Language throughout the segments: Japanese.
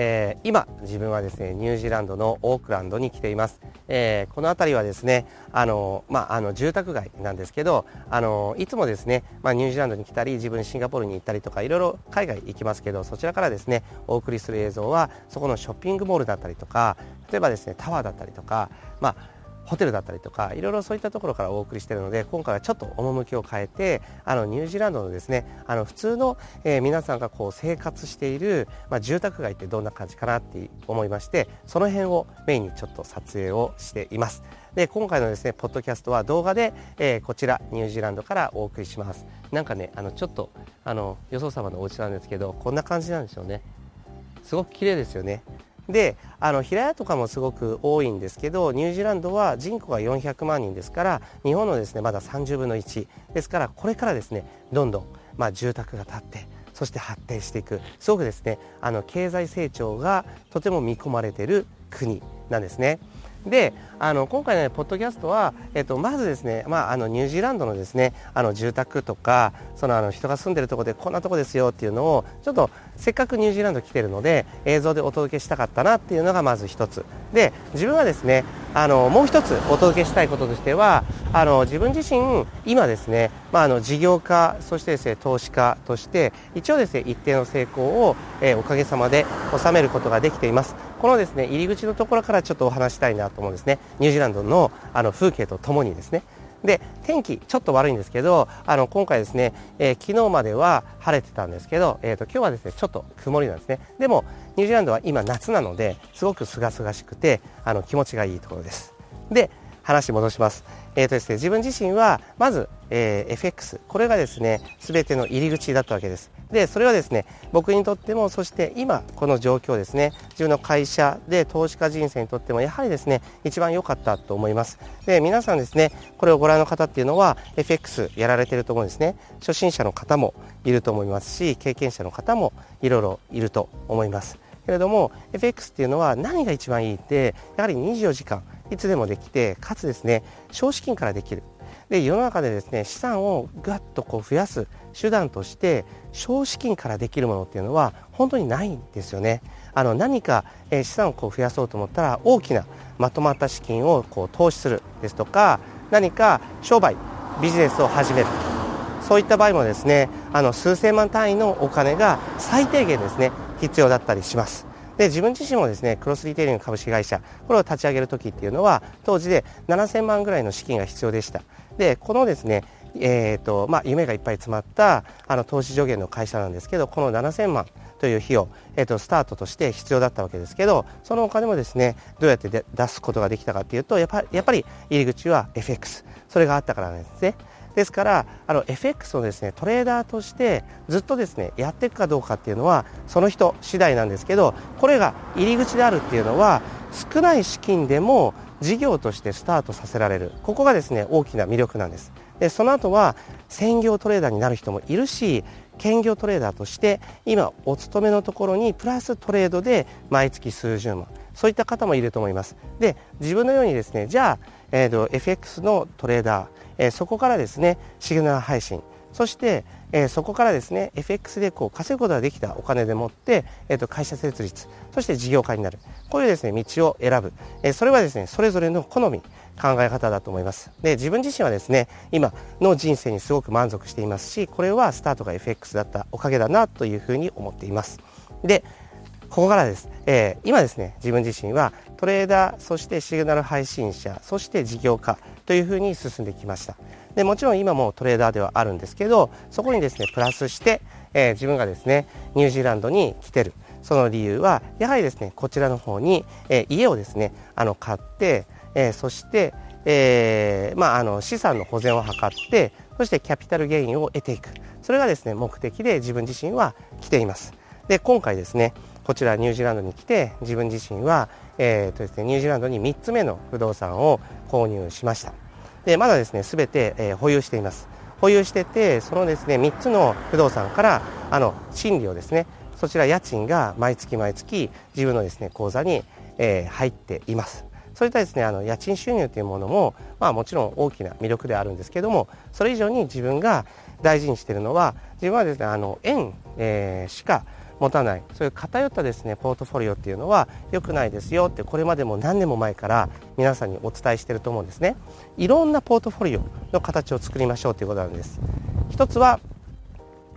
えー、今、自分はですね、ニュージーランドのオークランドに来ています。えー、この辺りはですね、あの、まあ、あの、住宅街なんですけど、あの、いつもですね、まあ、ニュージーランドに来たり、自分シンガポールに行ったりとか、いろいろ海外行きますけど、そちらからですね、お送りする映像は、そこのショッピングモールだったりとか、例えばですね、タワーだったりとか、まあ、ホテルだったりとかいろいろそういったところからお送りしているので今回はちょっと趣を変えてあのニュージーランドのですねあの普通の、えー、皆さんがこう生活している、まあ、住宅街ってどんな感じかなって思いましてその辺をメインにちょっと撮影をしています。で今回のですねポッドキャストは動画で、えー、こちらニュージーランドからお送りします。なんかねあのちょっとあのよそ様のお家なんですけどこんな感じなんでしょうね。すごく綺麗ですよね。であの平屋とかもすごく多いんですけどニュージーランドは人口が400万人ですから日本のですねまだ30分の1ですからこれからですねどんどん、まあ、住宅が建ってそして発展していくすごくですねあの経済成長がとても見込まれている国なんですね。であの今回の、ね、ポッドキャストは、えっと、まずですね、まあ、あのニュージーランドのですねあの住宅とかそのあの人が住んでるところでこんなとこですよっていうのをちょっとせっかくニュージーランド来てるので映像でお届けしたかったなっていうのがまず一つ。で自分はですねあのもう一つお届けしたいこととしてはあの自分自身今ですね、まあ、あの事業家そしてですね投資家として一応ですね一定の成功を、えー、おかげさまで収めることができています。このですね入り口のところからちょっとお話したいなと思うんですね。ニュージーランドのあの風景とともにですね。で天気ちょっと悪いんですけどあの今回ですね、えー、昨日までは晴れてたんですけど、えーと、今日はですねちょっと曇りなんですね。でもニュージーランドは今夏なのですごく清々しくてあの気持ちがいいところです。で話戻します。えーとですね、自分自身はまず、えー、FX これがですね全ての入り口だったわけです。でそれはですね僕にとってもそして今この状況ですね自分の会社で投資家人生にとってもやはりですね一番良かったと思います。で皆さんですねこれをご覧の方っていうのは FX やられてると思うんですね。初心者の方もいると思いますし経験者の方もいろいろいると思います。けれども FX っていうのは何が一番いいってやはり24時間いつでもできてかつですね少資金からできる。で世の中でですね資産をぐっとこう増やす手段として少資金からできるものっていうのは本当にないんですよね。あの何か、資産をこう増やそうと思ったら大きなまとまった資金をこう投資するですとか何か商売ビジネスを始める。そういった場合もですねあの数千万単位のお金が最低限ですね必要だったりします。で自分自身もですねクロスリテイリング株式会社これを立ち上げる時っていうのは当時で7000万ぐらいの資金が必要でした。でこのですねえーとまあ、夢がいっぱい詰まったあの投資助言の会社なんですけどこの7000万という費用、えーと、スタートとして必要だったわけですけどそのお金もですねどうやって出すことができたかというとやっぱやっぱり入り口は FX それがあったからなんですね。ですからあの FX をですねトレーダーとしてずっとですねやっていくかどうかっていうのはその人次第なんですけどこれが入り口であるっていうのは少ない資金でも事業としてスタートさせられる。ここがですね大きな魅力なんです。でその後は専業トレーダーになる人もいるし兼業トレーダーとして今お勤めのところにプラストレードで毎月数十万。そういった方もいると思います。で自分のようにですねじゃあ、えーと、FX のトレーダー、え、そこからですねシグナル配信。そして、え、そこからですね FX でこう稼ぐことができたお金でもって、えーと、会社設立そして事業家になる。こういうですね道を選ぶ、え、それはですねそれぞれの好み考え方だと思います。で自分自身はですね今の人生にすごく満足していますしこれはスタートが FX だったおかげだなというふうに思っています。でここからです、えー、今ですね自分自身はトレーダーそしてシグナル配信者そして事業家というふうに進んできました。でもちろん今もトレーダーではあるんですけどそこにですねプラスして、えー、自分がですねニュージーランドに来てる。その理由はやはりですねこちらの方に、えー、家をですねあの買って、えー、そして、えーまあ、あの資産の保全を図ってそしてキャピタルゲインを得ていく。それがですね目的で自分自身は来ています。で今回ですねこちらニュージーランドに来て自分自身は、えーとですね、ニュージーランドに3つ目の不動産を購入しました。でまだですね全て、えー、保有しています。保有しててそのですね3つの不動産からあの賃料ですねそちら家賃が毎月毎月自分のですね口座に、えー、入っています。そういったですねあの家賃収入というものも、まあ、もちろん大きな魅力であるんですけどもそれ以上に自分が大事にしているのは自分はですねあの円、えー、しか持たない。そういう偏ったですねポートフォリオっていうのは良くないですよってこれまでも何年も前から皆さんにお伝えしていると思うんですね。いろんなポートフォリオの形を作りましょうということなんです。一つは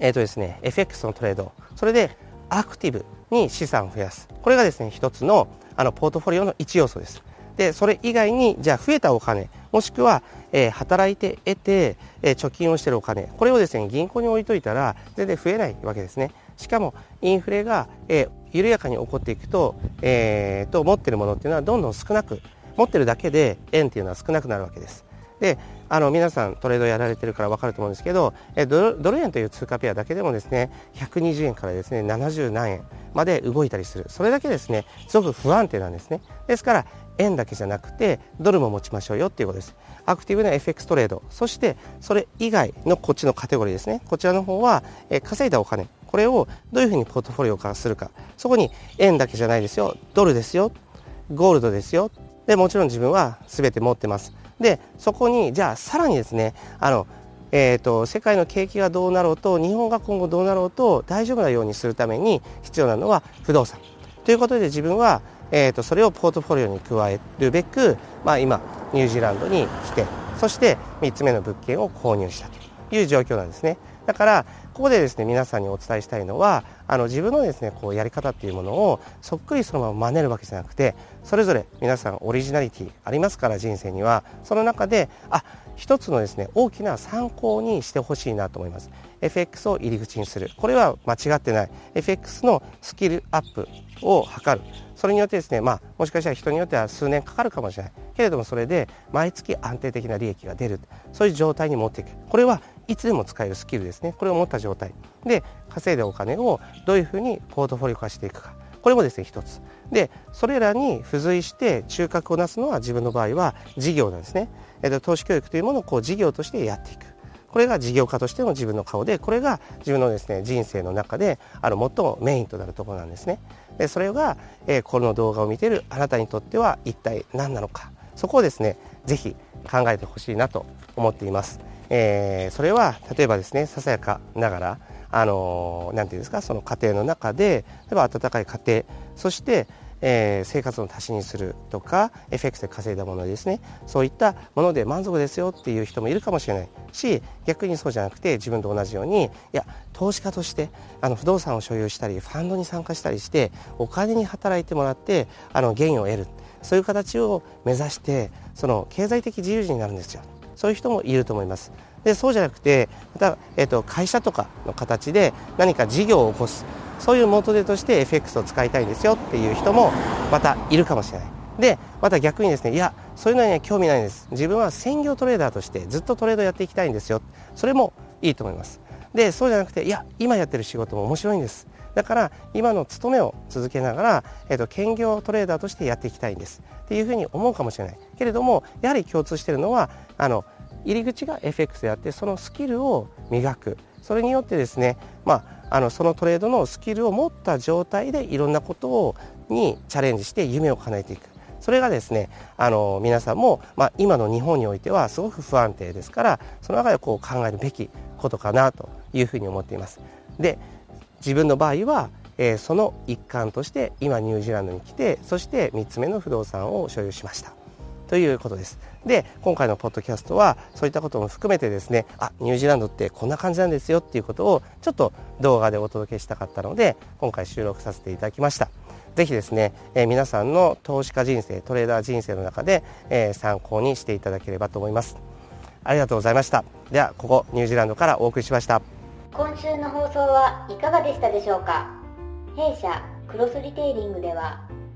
えーとですね、FX のトレード。それでアクティブに資産を増やす。これがですね一つのあのポートフォリオの一要素です。でそれ以外にじゃあ増えたお金。もしくは、えー、働いて得て、えー、貯金をしているお金。これをですね銀行に置いといたら全然増えないわけですね。しかもインフレが、え、緩やかに起こっていくと,、えー、と持っているものっていうのはどんどん少なく持ってるだけで円っていうのは少なくなるわけです。であの皆さんトレードやられてるから分かると思うんですけどえドルドル円という通貨ペアだけでもですね120円からですね70何円まで動いたりする。それだけですねすごく不安定なんですね。ですから円だけじゃなくてドルも持ちましょうよっていうことです。アクティブな FX トレード。そしてそれ以外のこっちのカテゴリーですね。こちらの方は、え稼いだお金。これをどういうふうにポートフォリオ化するか。そこに円だけじゃないですよ。ドルですよ。ゴールドですよ。でもちろん自分は全て持ってます。でそこにじゃあさらにですねあのえーと、世界の景気がどうなろうと日本が今後どうなろうと大丈夫なようにするために必要なのは不動産。ということで自分は、えーと、それをポートフォリオに加えるべく、まあ、今ニュージーランドに来てそして3つ目の物件を購入したという状況なんですね。だからここでですね皆さんにお伝えしたいのはあの自分のですねこうやり方っていうものをそっくりそのまま真似るわけじゃなくてそれぞれ皆さんオリジナリティありますから人生には。その中であ一つのですね大きな参考にしてほしいなと思います。FX を入り口にする。これは間違ってない。FX のスキルアップを図る。それによってですね、まあ、もしかしたら人によっては数年かかるかもしれない。けれどもそれで毎月安定的な利益が出る。そういう状態に持っていく。これはいつでも使えるスキルですね。これを持った状態。で稼いだお金をどういうふうにポートフォリオ化していくか。これもですね一つ。でそれらに付随して中核をなすのは自分の場合は事業なんですね、えっと、投資教育というものをこう事業としてやっていく。これが事業家としての自分の顔でこれが自分のですね人生の中であの最もメインとなるところなんですね。でそれが、えー、この動画を見ているあなたにとっては一体何なのか。そこをですねぜひ考えてほしいなと思っています。えー、それは例えばですねささやかながらあのー、て言うんですかその家庭の中で例えば温かい家庭そして、えー、生活の足しにするとか FX で稼いだものですね。そういったもので満足ですよっていう人もいるかもしれないし逆にそうじゃなくて自分と同じようにいや投資家としてあの不動産を所有したりファンドに参加したりしてお金に働いてもらってあのゲインを得る。そういう形を目指してその経済的自由人になるんですよ。そういう人もいると思います。でそうじゃなくてまた、えーと、会社とかの形で何か事業を起こす。そういう元手として FX を使いたいんですよっていう人もまたいるかもしれない。でまた逆にですねいやそういうのには興味ないんです。自分は専業トレーダーとしてずっとトレードやっていきたいんですよ。それもいいと思います。でそうじゃなくていや今やってる仕事も面白いんです。だから今の勤めを続けながら、えーと、兼業トレーダーとしてやっていきたいんです。っていうふうに思うかもしれない。けれどもやはり共通しているのはあの入り口が FX であってそのスキルを磨く。それによってですね、まあ、あのそのトレードのスキルを持った状態でいろんなことをにチャレンジして夢を叶えていく。それがですねあの皆さんも、まあ、今の日本においてはすごく不安定ですからその中でこう考えるべきことかなというふうに思っています。で自分の場合は、えー、その一環として今ニュージーランドに来てそして3つ目の不動産を所有しました。ということです。で今回のポッドキャストはそういったことも含めてですねあニュージーランドってこんな感じなんですよっていうことをちょっと動画でお届けしたかったので今回収録させていただきました。ぜひですね、えー、皆さんの投資家人生トレーダー人生の中で、えー、参考にしていただければと思います。ありがとうございました。ではここニュージーランドからお送りしました。今週の放送はいかがでしたでしょうか？弊社クロスリテイリングでは